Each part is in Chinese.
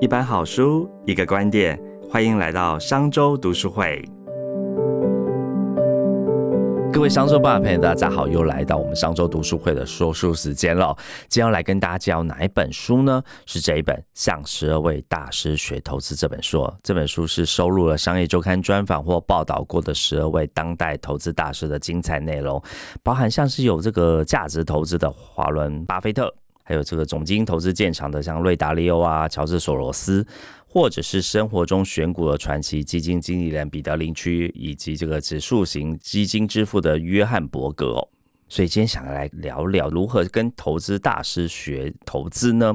一本好书，一个观点，欢迎来到商周读书会。各位商周吧朋友，大家好，又来到我们商周读书会的说书时间了。今天要来跟大家介绍哪一本书呢？是这一本《向十二位大师学投资》这本书。这本书是收录了商业周刊专访或报道过的十二位当代投资大师的精彩内容，包含像是有这个价值投资的华伦巴菲特，还有这个总经投资建厂的像瑞达利欧啊、乔治索罗斯。或者是生活中选股的传奇基金经理人彼得林区，以及这个指数型基金之父的约翰伯格。所以今天想来聊聊如何跟投资大师学投资呢？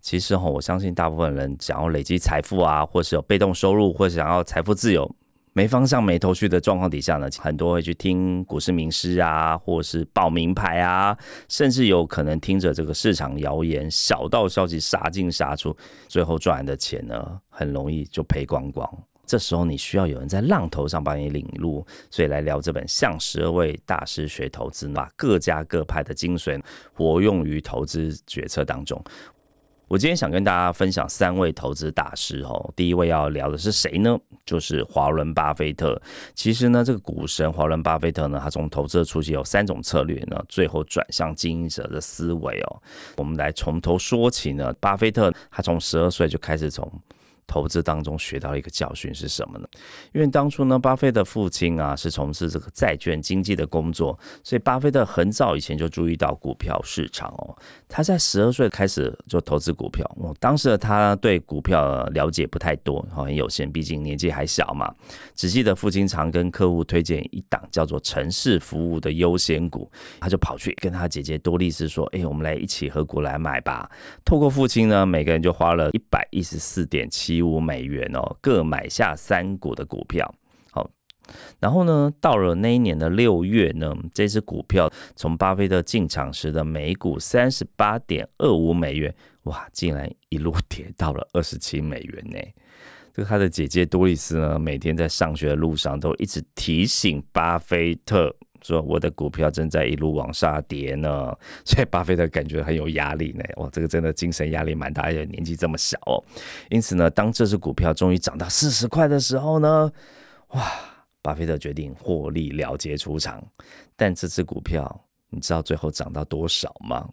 其实哈，我相信大部分人想要累积财富啊，或是有被动收入，或是想要财富自由。没方向、没头绪的状况底下呢，很多会去听股市名师啊，或是报名牌啊，甚至有可能听着这个市场谣言、小道消息杀进杀出，最后赚来的钱呢，很容易就赔光光。这时候你需要有人在浪头上帮你领路，所以来聊这本《向十二位大师学投资》，把各家各派的精髓活用于投资决策当中。我今天想跟大家分享三位投资大师哦。第一位要聊的是谁呢？就是华伦巴菲特。其实呢，这个股神华伦巴菲特呢，他从投资的初期有三种策略呢，最后转向经营者的思维哦。我们来从头说起呢。巴菲特他从十二岁就开始从投资当中学到一个教训是什么呢？因为当初呢，巴菲特父亲啊是从事这个债券经济的工作，所以巴菲特很早以前就注意到股票市场哦。他在十二岁开始就投资股票，哦，当时的他对股票了解不太多，很有限，毕竟年纪还小嘛。只记得父亲常跟客户推荐一档叫做城市服务的优先股，他就跑去跟他姐姐多丽丝说：“哎，我们来一起合股来买吧。”透过父亲呢，每个人就花了一百一十四点七一五美元哦，各买下三股的股票。好然后呢，到了那一年的六月呢，这只股票从巴菲特进场时的每股三十八点二五美元，哇，竟然一路跌到了二十七美元呢。这他的姐姐多丽丝呢，每天在上学的路上都一直提醒巴菲特说：“我的股票正在一路往下跌呢。”所以巴菲特感觉很有压力呢。哇，这个真的精神压力蛮大，而且年纪这么小哦。因此呢，当这只股票终于涨到四十块的时候呢，哇！巴菲特决定获利了结出场，但这只股票你知道最后涨到多少吗？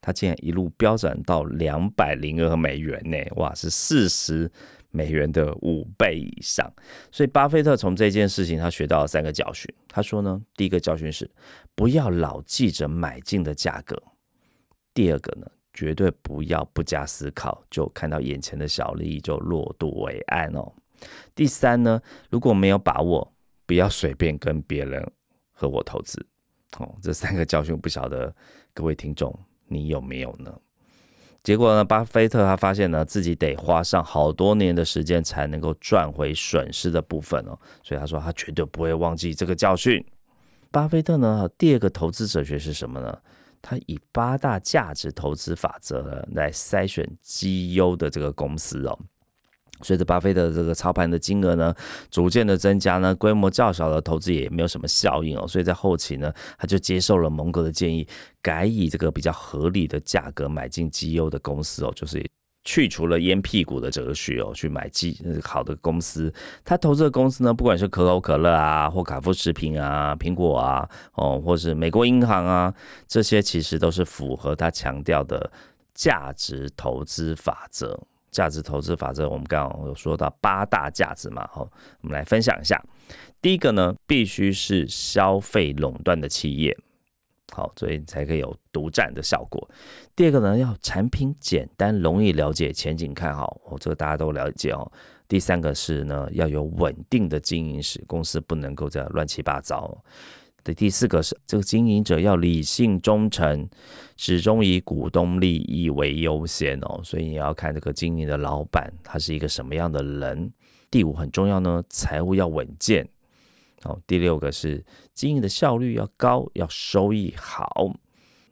它竟然一路飙涨到两百零二美元呢！哇，是四十美元的五倍以上。所以巴菲特从这件事情他学到了三个教训。他说呢，第一个教训是不要老记着买进的价格；第二个呢，绝对不要不加思考就看到眼前的小利益就落肚为安哦；第三呢，如果没有把握。不要随便跟别人合伙投资，哦，这三个教训不晓得各位听众你有没有呢？结果呢，巴菲特他发现呢，自己得花上好多年的时间才能够赚回损失的部分哦，所以他说他绝对不会忘记这个教训。巴菲特呢，第二个投资哲学是什么呢？他以八大价值投资法则来筛选绩优的这个公司哦。随着巴菲特这个操盘的金额呢逐渐的增加呢，规模较小的投资也没有什么效应哦，所以在后期呢，他就接受了蒙哥的建议，改以这个比较合理的价格买进绩优的公司哦，就是去除了烟屁股的哲学哦，去买绩好的公司。他投资的公司呢，不管是可口可乐啊，或卡夫食品啊，苹果啊，哦，或是美国银行啊，这些其实都是符合他强调的价值投资法则。价值投资法则，我们刚刚有说到八大价值嘛，好，我们来分享一下。第一个呢，必须是消费垄断的企业，好，所以才可以有独占的效果。第二个呢，要产品简单，容易了解，前景看好，哦，这个大家都了解哦。第三个是呢，要有稳定的经营史，公司不能够这样乱七八糟。的第四个是，这个经营者要理性忠诚，始终以股东利益为优先哦。所以你要看这个经营的老板他是一个什么样的人。第五很重要呢，财务要稳健。哦，第六个是经营的效率要高，要收益好。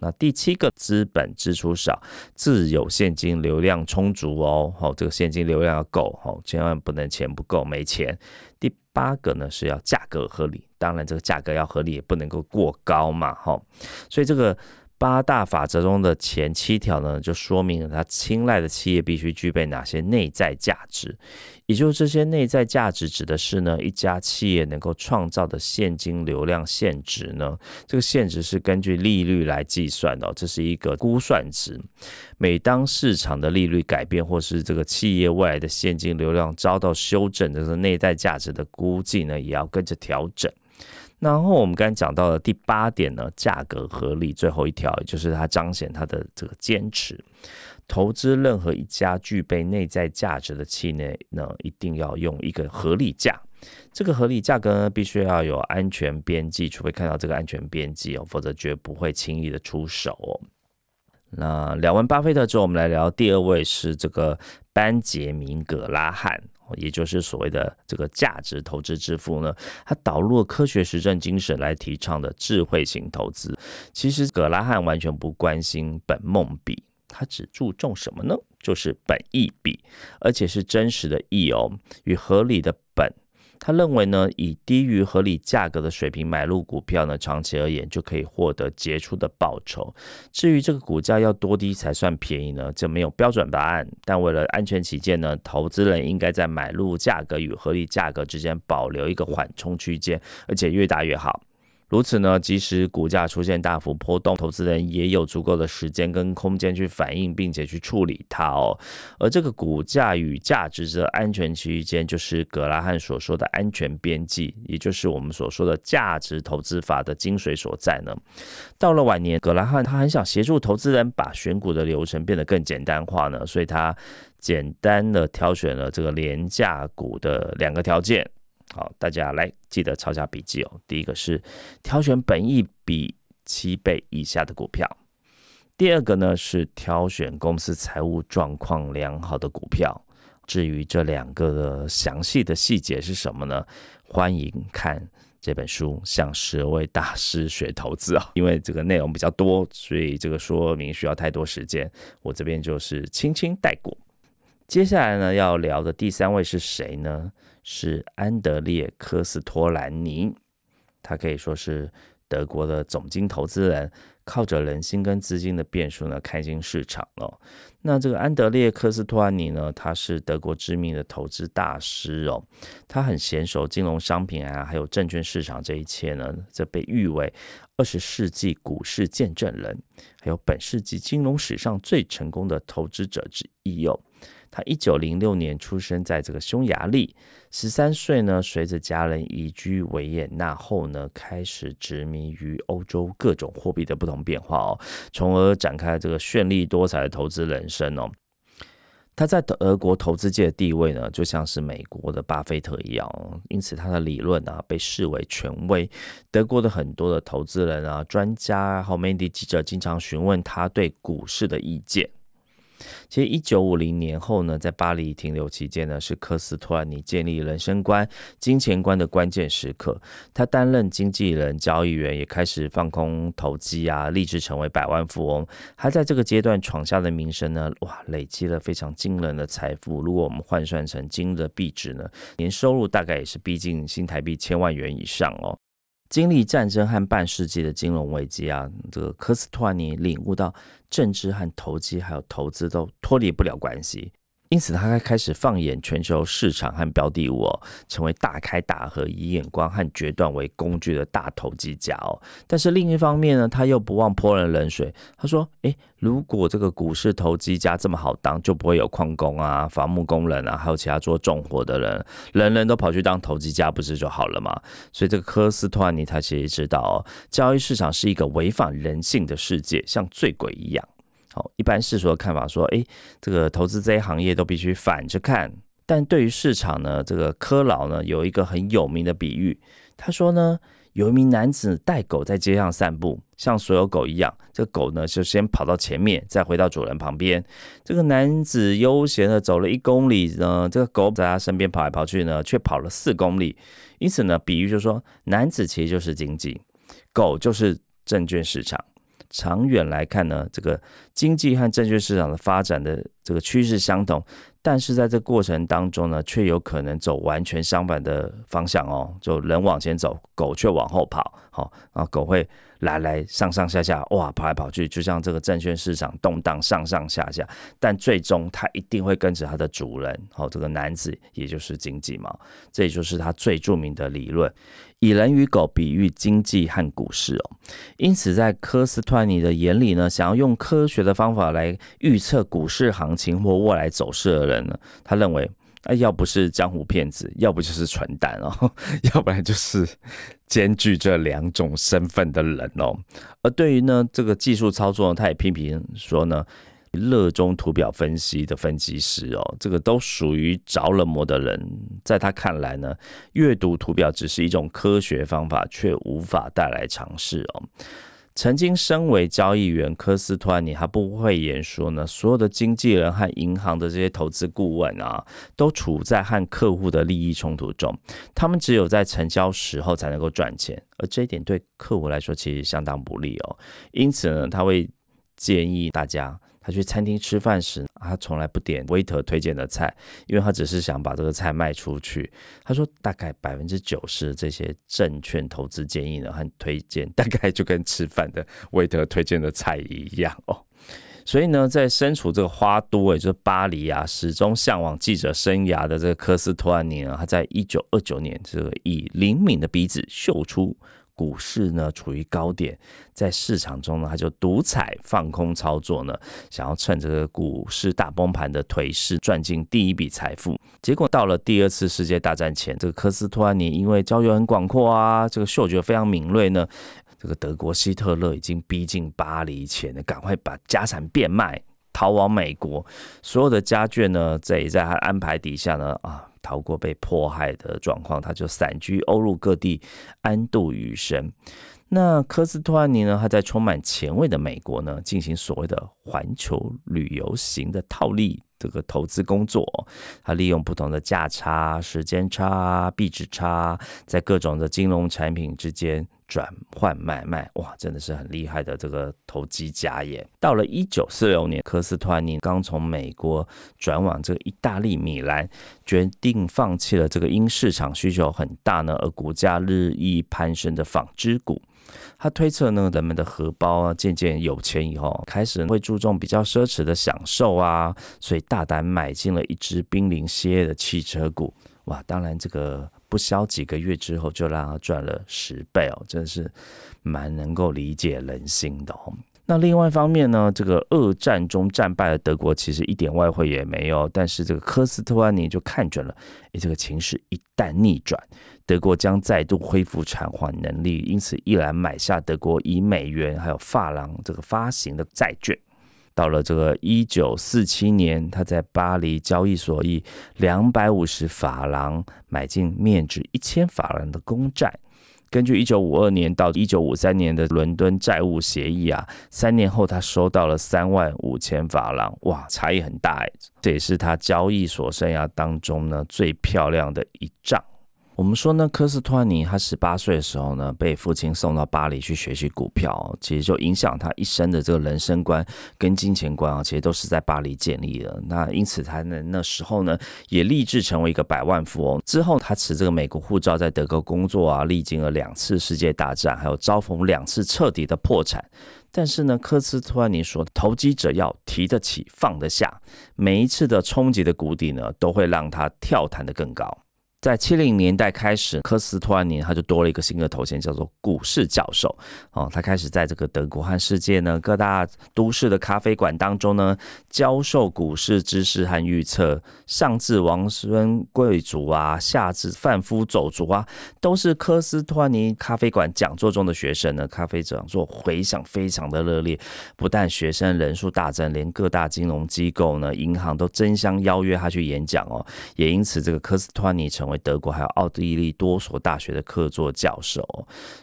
那第七个资本支出少，自有现金流量充足哦。好，这个现金流量要够，好，千万不能钱不够没钱。第八个呢是要价格合理，当然这个价格要合理，也不能够过高嘛。哈，所以这个八大法则中的前七条呢，就说明了他青睐的企业必须具备哪些内在价值。也就是这些内在价值指的是呢，一家企业能够创造的现金流量现值呢，这个现值是根据利率来计算的，这是一个估算值。每当市场的利率改变，或是这个企业未来的现金流量遭到修正，这个内在价值的估计呢，也要跟着调整。然后我们刚才讲到的第八点呢，价格合理，最后一条就是它彰显它的这个坚持。投资任何一家具备内在价值的企业呢，一定要用一个合理价。这个合理价格呢，必须要有安全边际，除非看到这个安全边际哦，否则绝不会轻易的出手。那聊完巴菲特之后，我们来聊第二位是这个班杰明格拉汉。也就是所谓的这个价值投资之父呢，他导入了科学实证精神来提倡的智慧型投资。其实葛拉汉完全不关心本梦比，他只注重什么呢？就是本意比，而且是真实的意哦，与合理的本。他认为呢，以低于合理价格的水平买入股票呢，长期而言就可以获得杰出的报酬。至于这个股价要多低才算便宜呢，这没有标准答案。但为了安全起见呢，投资人应该在买入价格与合理价格之间保留一个缓冲区间，而且越大越好。如此呢，即使股价出现大幅波动，投资人也有足够的时间跟空间去反应，并且去处理它哦。而这个股价与价值的安全区间，就是格拉汉所说的安全边际，也就是我们所说的价值投资法的精髓所在呢。到了晚年，格拉汉他很想协助投资人把选股的流程变得更简单化呢，所以他简单的挑选了这个廉价股的两个条件。好，大家来记得抄下笔记哦。第一个是挑选本益比七倍以下的股票，第二个呢是挑选公司财务状况良好的股票。至于这两个的详细的细节是什么呢？欢迎看这本书《向十位大师学投资》啊。因为这个内容比较多，所以这个说明需要太多时间，我这边就是轻轻带过。接下来呢，要聊的第三位是谁呢？是安德烈科斯托兰尼，他可以说是德国的总经投资人，靠着人心跟资金的变数呢，开进市场了。那这个安德烈科斯托兰尼呢，他是德国知名的投资大师哦，他很娴熟金融商品啊，还有证券市场这一切呢，这被誉为二十世纪股市见证人，还有本世纪金融史上最成功的投资者之一哦。他一九零六年出生在这个匈牙利，十三岁呢，随着家人移居维也纳后呢，开始执迷于欧洲各种货币的不同变化哦，从而展开这个绚丽多彩的投资人生哦。他在德国投资界的地位呢，就像是美国的巴菲特一样，因此他的理论啊，被视为权威。德国的很多的投资人啊、专家和媒体记者经常询问他对股市的意见。其实，一九五零年后呢，在巴黎停留期间呢，是科斯托兰尼建立人生观、金钱观的关键时刻。他担任经纪人、交易员，也开始放空投机啊，立志成为百万富翁。他在这个阶段闯下的名声呢，哇，累积了非常惊人的财富。如果我们换算成今日的币值呢，年收入大概也是逼近新台币千万元以上哦。经历战争和半世纪的金融危机啊，这个科斯托尼领悟到政治和投机还有投资都脱离不了关系。因此，他开始放眼全球市场和标的物，成为大开大合、以眼光和决断为工具的大投机家哦。但是另一方面呢，他又不忘泼人冷水。他说：“诶，如果这个股市投机家这么好当，就不会有矿工啊、伐木工人啊，还有其他做重活的人，人人都跑去当投机家，不是就好了吗？”所以，这个科斯托尼他其实知道哦，交易市场是一个违反人性的世界，像醉鬼一样。好，一般世俗的看法说，诶，这个投资这些行业都必须反着看。但对于市场呢，这个科老呢有一个很有名的比喻，他说呢，有一名男子带狗在街上散步，像所有狗一样，这个狗呢就先跑到前面，再回到主人旁边。这个男子悠闲的走了一公里呢，这个狗在他身边跑来跑去呢，却跑了四公里。因此呢，比喻就是说，男子其实就是经济，狗就是证券市场。长远来看呢，这个经济和证券市场的发展的这个趋势相同，但是在这过程当中呢，却有可能走完全相反的方向哦。就人往前走，狗却往后跑。好，啊，狗会来来上上下下，哇，跑来跑去，就像这个证券市场动荡上上下下，但最终他一定会跟着他的主人，哦，这个男子，也就是经济嘛，这也就是他最著名的理论，以人与狗比喻经济和股市哦。因此，在科斯托尼的眼里呢，想要用科学的方法来预测股市行情或未来走势的人呢，他认为。啊，要不是江湖骗子，要不就是蠢蛋哦，要不然就是兼具这两种身份的人哦。而对于呢这个技术操作，他也批评说呢，热衷图表分析的分析师哦，这个都属于着了魔的人。在他看来呢，阅读图表只是一种科学方法，却无法带来尝试哦。曾经身为交易员，科斯托尼他不会言说呢，所有的经纪人和银行的这些投资顾问啊，都处在和客户的利益冲突中，他们只有在成交时候才能够赚钱，而这一点对客户来说其实相当不利哦。因此呢，他会建议大家。他去餐厅吃饭时，他从来不点韦德推荐的菜，因为他只是想把这个菜卖出去。他说，大概百分之九十这些证券投资建议呢和推荐，大概就跟吃饭的韦德推荐的菜一样哦。所以呢，在身处这个花都，也就是巴黎啊，始终向往记者生涯的这个科斯托安尼呢，他在一九二九年，这个以灵敏的鼻子嗅出。股市呢处于高点，在市场中呢，他就独采放空操作呢，想要趁这个股市大崩盘的颓势赚进第一笔财富。结果到了第二次世界大战前，这个科斯托安尼因为交友很广阔啊，这个嗅觉非常敏锐呢，这个德国希特勒已经逼近巴黎前呢，赶快把家产变卖，逃往美国。所有的家眷呢，在在他安排底下呢，啊。逃过被迫害的状况，他就散居欧陆各地，安度余生。那科斯托安尼呢？他在充满前卫的美国呢，进行所谓的环球旅游型的套利这个投资工作。他利用不同的价差、时间差、币值差，在各种的金融产品之间。转换买卖，哇，真的是很厉害的这个投机家耶！到了一九四六年，科斯托尼刚从美国转往这个意大利米兰，决定放弃了这个因市场需求很大呢而股价日益攀升的纺织股。他推测呢，人们的荷包啊渐渐有钱以后，开始会注重比较奢侈的享受啊，所以大胆买进了一只濒临歇业的汽车股。哇，当然这个。不消几个月之后，就让他赚了十倍哦，真是蛮能够理解人心的哦。那另外一方面呢，这个二战中战败的德国其实一点外汇也没有，但是这个科斯特安尼就看准了，诶，这个情势一旦逆转，德国将再度恢复偿还能力，因此毅然买下德国以美元还有法郎这个发行的债券。到了这个一九四七年，他在巴黎交易所以两百五十法郎买进面值一千法郎的公债。根据一九五二年到一九五三年的伦敦债务协议啊，三年后他收到了三万五千法郎，哇，差异很大哎！这也是他交易所生涯当中呢最漂亮的一仗。我们说呢，科斯托尼他十八岁的时候呢，被父亲送到巴黎去学习股票，其实就影响他一生的这个人生观跟金钱观啊，其实都是在巴黎建立的。那因此他呢那时候呢，也立志成为一个百万富翁。之后他持这个美国护照在德国工作啊，历经了两次世界大战，还有遭逢两次彻底的破产。但是呢，科斯托尼说，投机者要提得起放得下，每一次的冲击的谷底呢，都会让他跳弹得更高。在七零年代开始，科斯托尼他就多了一个新的头衔，叫做股市教授。哦，他开始在这个德国和世界呢各大都市的咖啡馆当中呢教授股市知识和预测。上至王孙贵族啊，下至贩夫走卒啊，都是科斯托尼咖啡馆讲座中的学生呢。咖啡讲座回响非常的热烈，不但学生人数大增，连各大金融机构呢、银行都争相邀约他去演讲哦。也因此，这个科斯托尼成为德国还有奥地利多所大学的客座教授，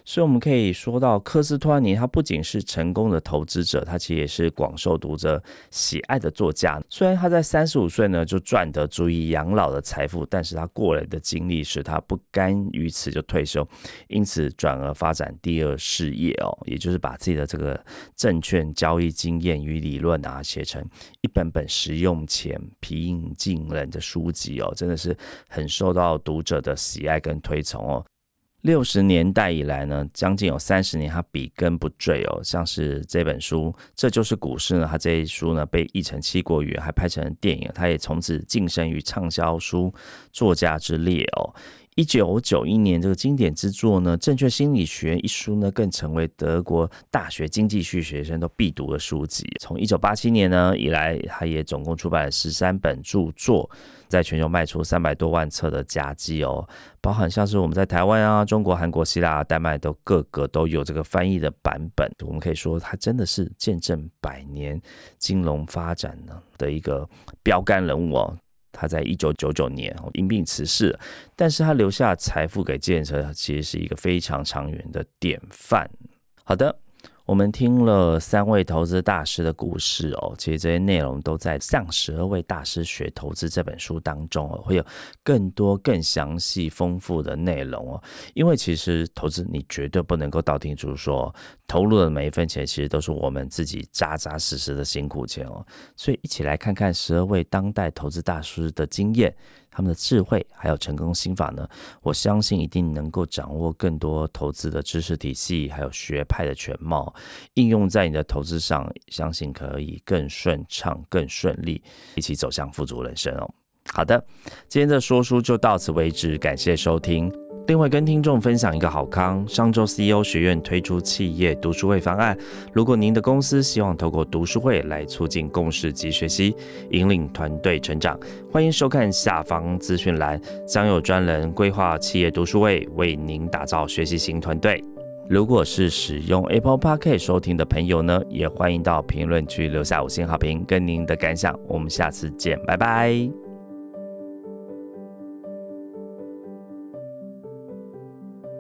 所以我们可以说到科斯托尼，他不仅是成功的投资者，他其实也是广受读者喜爱的作家。虽然他在三十五岁呢就赚得足以养老的财富，但是他过来的经历使他不甘于此就退休，因此转而发展第二事业哦，也就是把自己的这个证券交易经验与理论啊写成一本本实用且平易近人的书籍哦，真的是很受到。读者的喜爱跟推崇哦。六十年代以来呢，将近有三十年，他笔耕不缀哦。像是这本书，这就是股市呢。他这一书呢，被译成七国语，还拍成电影，他也从此晋升于畅销书作家之列哦。一九九一年，这个经典之作呢，《正确心理学》一书呢，更成为德国大学经济系学生都必读的书籍。从一九八七年呢以来，他也总共出版了十三本著作，在全球卖出三百多万册的佳绩哦，包含像是我们在台湾啊、中国、韩国、希腊、丹麦都各个都有这个翻译的版本。我们可以说，他真的是见证百年金融发展呢的一个标杆人物哦。他在一九九九年因病辞世，但是他留下财富给建设，其实是一个非常长远的典范。好的。我们听了三位投资大师的故事哦，其实这些内容都在《向十二位大师学投资》这本书当中哦，会有更多更详细丰富的内容哦。因为其实投资你绝对不能够道听途说，投入的每一分钱其实都是我们自己扎扎实实的辛苦钱哦。所以一起来看看十二位当代投资大师的经验。他们的智慧还有成功心法呢？我相信一定能够掌握更多投资的知识体系，还有学派的全貌，应用在你的投资上，相信可以更顺畅、更顺利，一起走向富足人生哦。好的，今天的说书就到此为止，感谢收听。另外，跟听众分享一个好康，上周 CEO 学院推出企业读书会方案。如果您的公司希望透过读书会来促进共识及学习，引领团队成长，欢迎收看下方资讯栏，将有专人规划企业读书会，为您打造学习型团队。如果是使用 Apple Park 收听的朋友呢，也欢迎到评论区留下五星好评，跟您的感想。我们下次见，拜拜。